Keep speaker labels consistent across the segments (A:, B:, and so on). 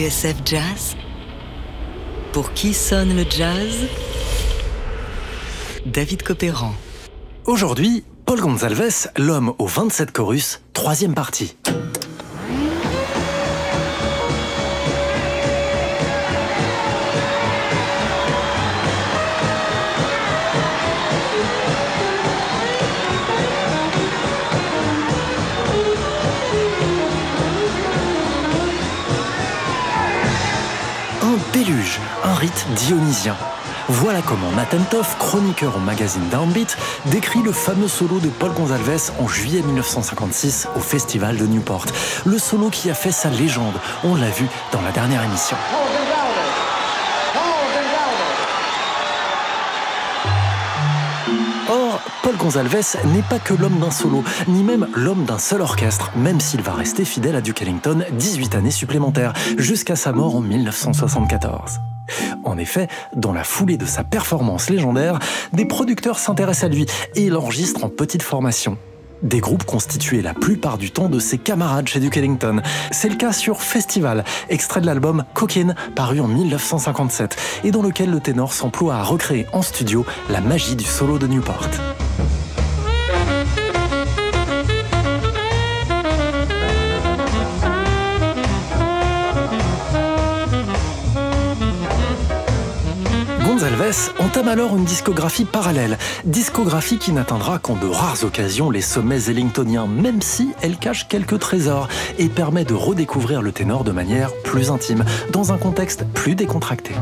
A: TSF Jazz Pour qui sonne le jazz? David Copéran.
B: Aujourd'hui, Paul Gonzalez, l'homme aux 27 chorus, troisième partie. Dionysien. Voilà comment Nathan Toff, chroniqueur au magazine Downbeat, décrit le fameux solo de Paul Gonzalez en juillet 1956 au festival de Newport. Le solo qui a fait sa légende, on l'a vu dans la dernière émission. Or, Paul Gonzalez n'est pas que l'homme d'un solo, ni même l'homme d'un seul orchestre, même s'il va rester fidèle à Duke Ellington 18 années supplémentaires, jusqu'à sa mort en 1974. En effet, dans la foulée de sa performance légendaire, des producteurs s'intéressent à lui et l'enregistrent en petite formation. Des groupes constitués la plupart du temps de ses camarades chez Duke Ellington. C'est le cas sur Festival, extrait de l'album Cocaine, paru en 1957, et dans lequel le ténor s'emploie à recréer en studio la magie du solo de Newport. Entame alors une discographie parallèle, discographie qui n'atteindra qu'en de rares occasions les sommets ellingtoniens, même si elle cache quelques trésors et permet de redécouvrir le ténor de manière plus intime, dans un contexte plus décontracté.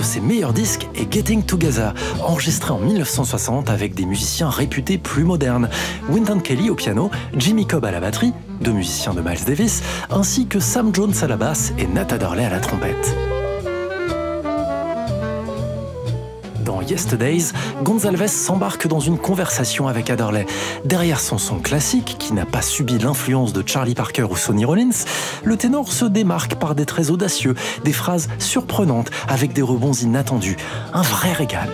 B: De ses meilleurs disques est Getting Together, enregistré en 1960 avec des musiciens réputés plus modernes. Wynton Kelly au piano, Jimmy Cobb à la batterie, deux musiciens de Miles Davis, ainsi que Sam Jones à la basse et Nat Adderley à la trompette. Yesterdays, Gonzalez s'embarque dans une conversation avec Adderley. Derrière son son classique, qui n'a pas subi l'influence de Charlie Parker ou Sonny Rollins, le ténor se démarque par des traits audacieux, des phrases surprenantes avec des rebonds inattendus. Un vrai régal.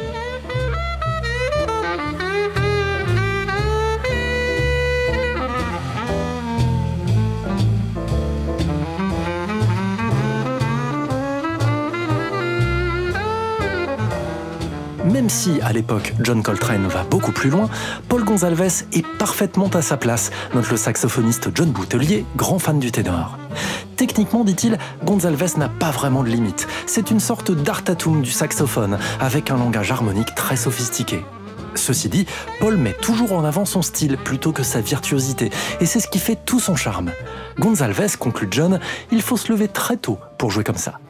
B: Même si, à l'époque, John Coltrane va beaucoup plus loin, Paul Gonzalez est parfaitement à sa place, note le saxophoniste John Boutelier, grand fan du ténor. Techniquement, dit-il, Gonzalez n'a pas vraiment de limite. C'est une sorte d'artatum du saxophone, avec un langage harmonique très sophistiqué. Ceci dit, Paul met toujours en avant son style plutôt que sa virtuosité, et c'est ce qui fait tout son charme. Gonzalez, conclut John, il faut se lever très tôt pour jouer comme ça.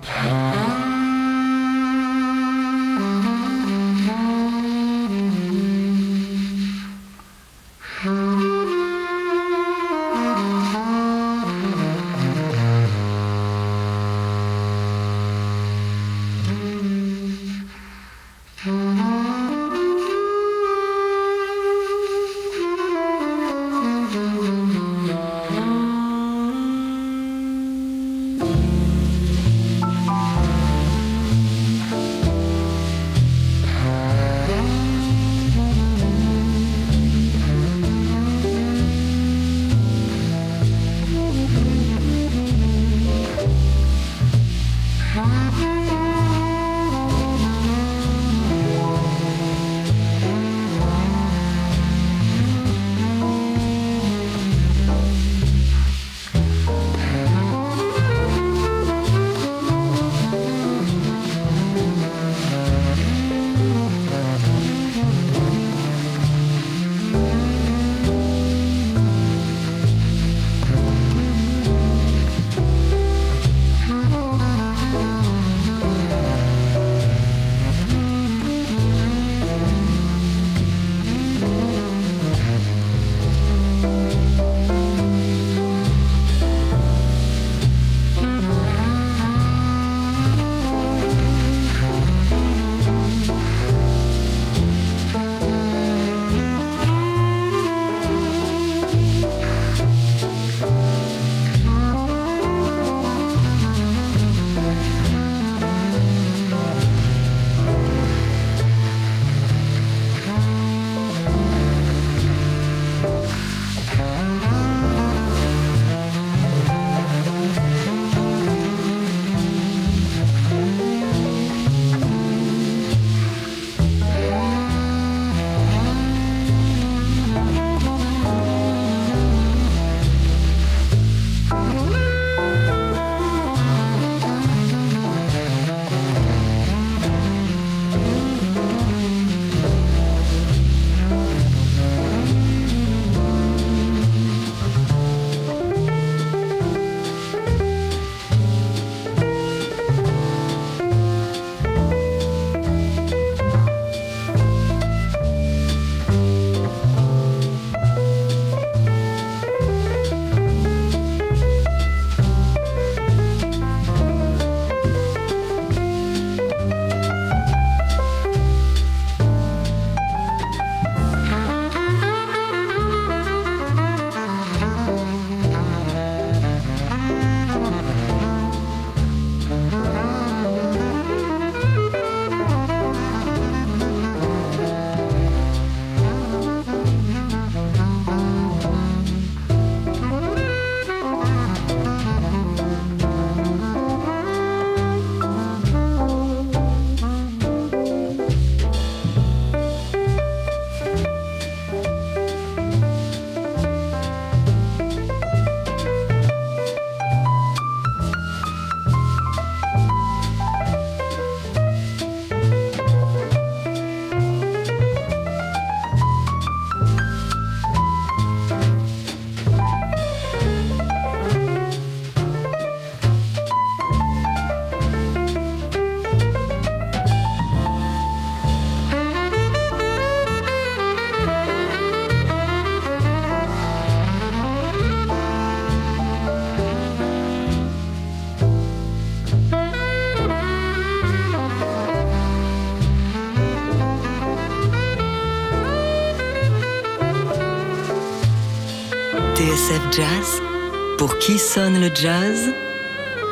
A: Pour qui sonne le jazz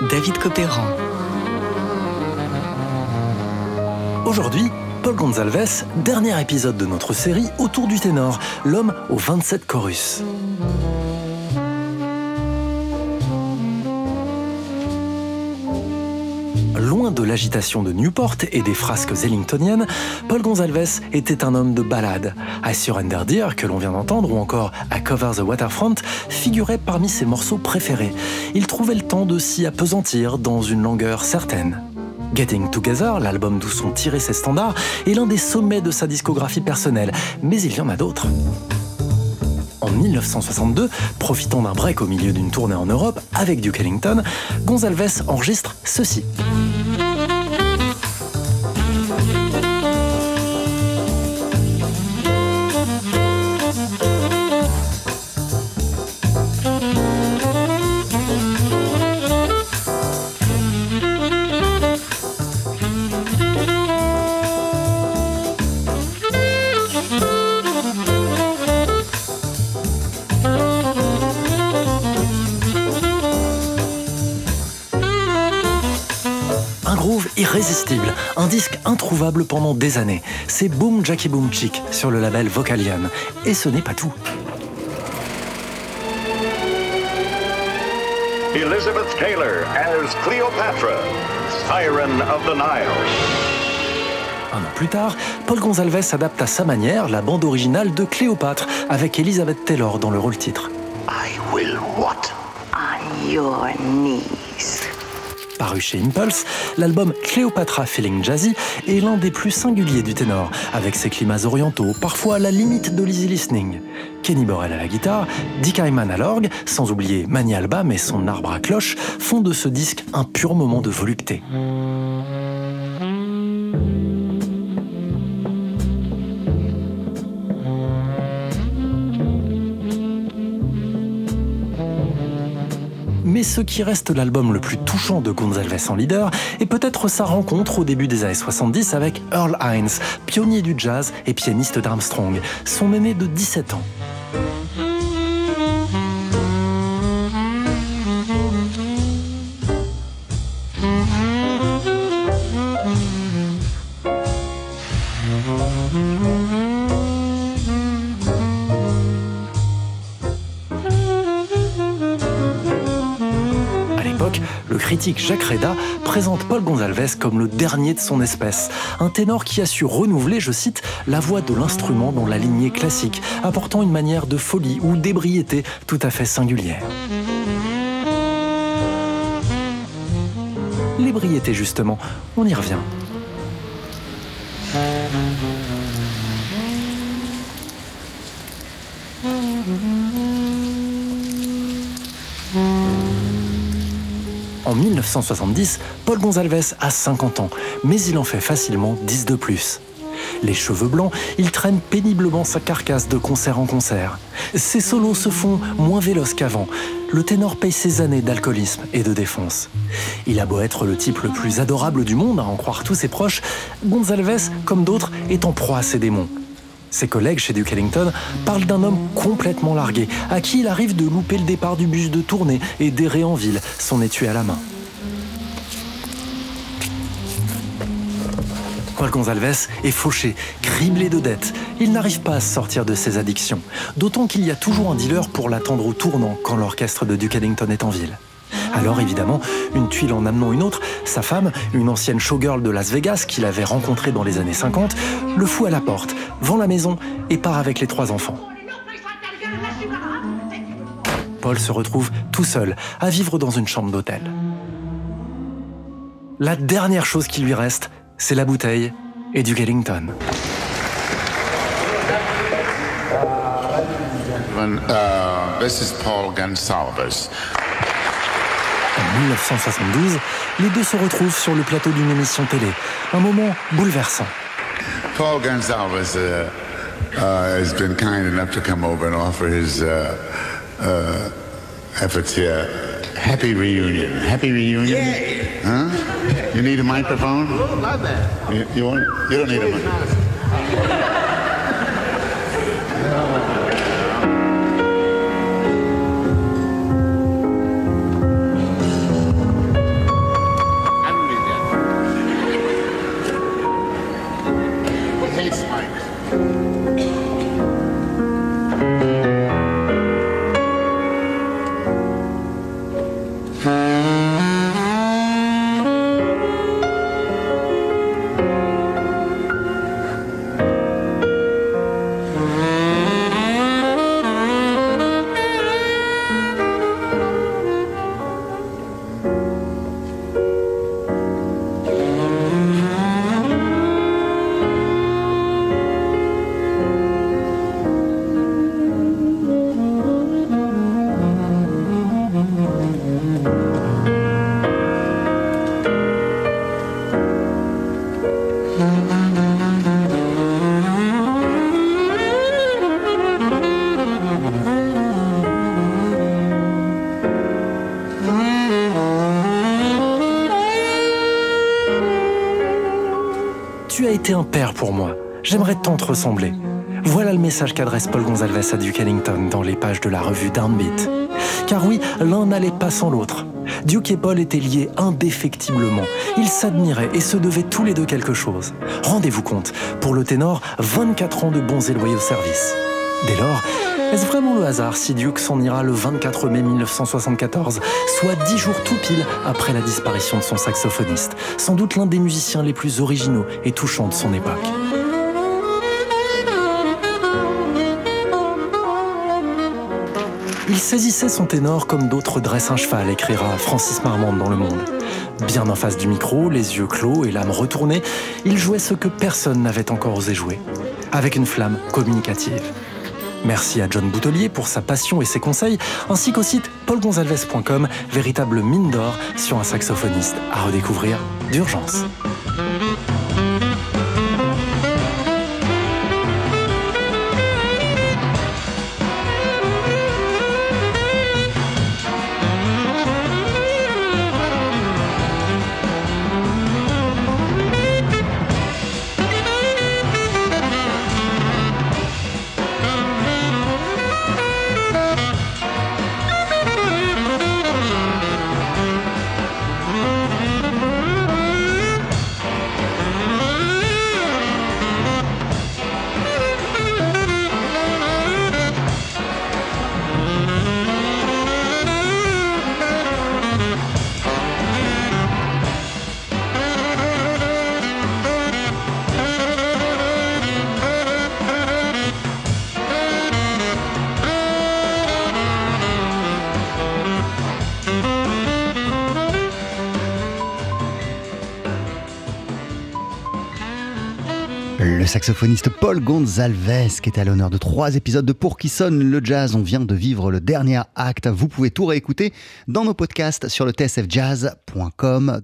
A: David Copéran.
B: Aujourd'hui, Paul Gonzalez, dernier épisode de notre série autour du ténor, l'homme aux 27 chorus. De l'agitation de Newport et des frasques ellingtoniennes, Paul Gonzalez était un homme de ballade. I Surrender Dear, que l'on vient d'entendre, ou encore A Cover the Waterfront, figurait parmi ses morceaux préférés. Il trouvait le temps de s'y appesantir dans une longueur certaine. Getting Together, l'album d'où sont tirés ses standards, est l'un des sommets de sa discographie personnelle, mais il y en a d'autres. En 1962, profitant d'un break au milieu d'une tournée en Europe avec Duke Ellington, Gonzalez enregistre ceci. Irrésistible, un disque introuvable pendant des années. C'est Boom Jackie Boom Chick sur le label Vocalion. Et ce n'est pas tout.
C: Elizabeth Taylor as Cleopatra, Siren of the Nile.
B: Un an plus tard, Paul Gonzalez adapte à sa manière la bande originale de Cléopâtre avec Elizabeth Taylor dans le rôle titre.
C: I will what?
D: On your knees.
B: Paru chez Impulse, l'album Cléopatra Feeling Jazzy est l'un des plus singuliers du ténor, avec ses climats orientaux, parfois à la limite de l'easy listening. Kenny Borel à la guitare, Dick Hyman à l'orgue, sans oublier Manny Albam et son arbre à cloche, font de ce disque un pur moment de volupté. Ce qui reste l'album le plus touchant de Gonzalez en leader est peut-être sa rencontre au début des années 70 avec Earl Hines, pionnier du jazz et pianiste d'Armstrong, son aîné de 17 ans. Le critique Jacques Reda présente Paul Gonzalez comme le dernier de son espèce, un ténor qui a su renouveler, je cite, la voix de l'instrument dans la lignée classique, apportant une manière de folie ou d'ébriété tout à fait singulière. L'ébriété justement, on y revient. En 1970, Paul Gonzalez a 50 ans, mais il en fait facilement 10 de plus. Les cheveux blancs, il traîne péniblement sa carcasse de concert en concert. Ses solos se font moins véloces qu'avant. Le ténor paye ses années d'alcoolisme et de défense. Il a beau être le type le plus adorable du monde, à en croire tous ses proches, Gonzalez, comme d'autres, est en proie à ses démons. Ses collègues chez Duke Ellington parlent d'un homme complètement largué, à qui il arrive de louper le départ du bus de tournée et d'errer en ville, son étui à la main. Paul Gonzalez est fauché, criblé de dettes. Il n'arrive pas à sortir de ses addictions, d'autant qu'il y a toujours un dealer pour l'attendre au tournant quand l'orchestre de Duke Ellington est en ville. Alors évidemment, une tuile en amenant une autre, sa femme, une ancienne showgirl de Las Vegas qu'il avait rencontrée dans les années 50, le fout à la porte, vend la maison et part avec les trois enfants. Paul se retrouve tout seul, à vivre dans une chambre d'hôtel. La dernière chose qui lui reste, c'est la bouteille et du Ellington.
E: Uh.
B: En 1972, les deux se retrouvent sur le plateau d'une émission télé. Un moment bouleversant.
E: Paul Gonsalves uh, uh, has been kind enough to come over and offer his uh, uh, efforts here. Happy reunion. Happy reunion? Huh? You need a microphone?
F: Oh, love that.
E: You, you, want, you don't need a microphone.
B: Un père pour moi. J'aimerais tant te ressembler. Voilà le message qu'adresse Paul Gonzalez à Duke Ellington dans les pages de la revue Downbeat. Car oui, l'un n'allait pas sans l'autre. Duke et Paul étaient liés indéfectiblement. Ils s'admiraient et se devaient tous les deux quelque chose. Rendez-vous compte, pour le ténor, 24 ans de bons et loyaux services. Dès lors, est-ce vraiment le hasard si Duke s'en ira le 24 mai 1974, soit dix jours tout pile après la disparition de son saxophoniste, sans doute l'un des musiciens les plus originaux et touchants de son époque Il saisissait son ténor comme d'autres dressent un cheval, écrira Francis Marmande dans Le Monde. Bien en face du micro, les yeux clos et l'âme retournée, il jouait ce que personne n'avait encore osé jouer, avec une flamme communicative. Merci à John Boutelier pour sa passion et ses conseils, ainsi qu'au site paulgonzalves.com, véritable mine d'or sur un saxophoniste à redécouvrir d'urgence.
F: Saxophoniste Paul Gonzalves, qui est à l'honneur de trois épisodes de Pour qui sonne le jazz. On vient de vivre le dernier acte. Vous pouvez tout réécouter dans nos podcasts sur le tsfjazz.com.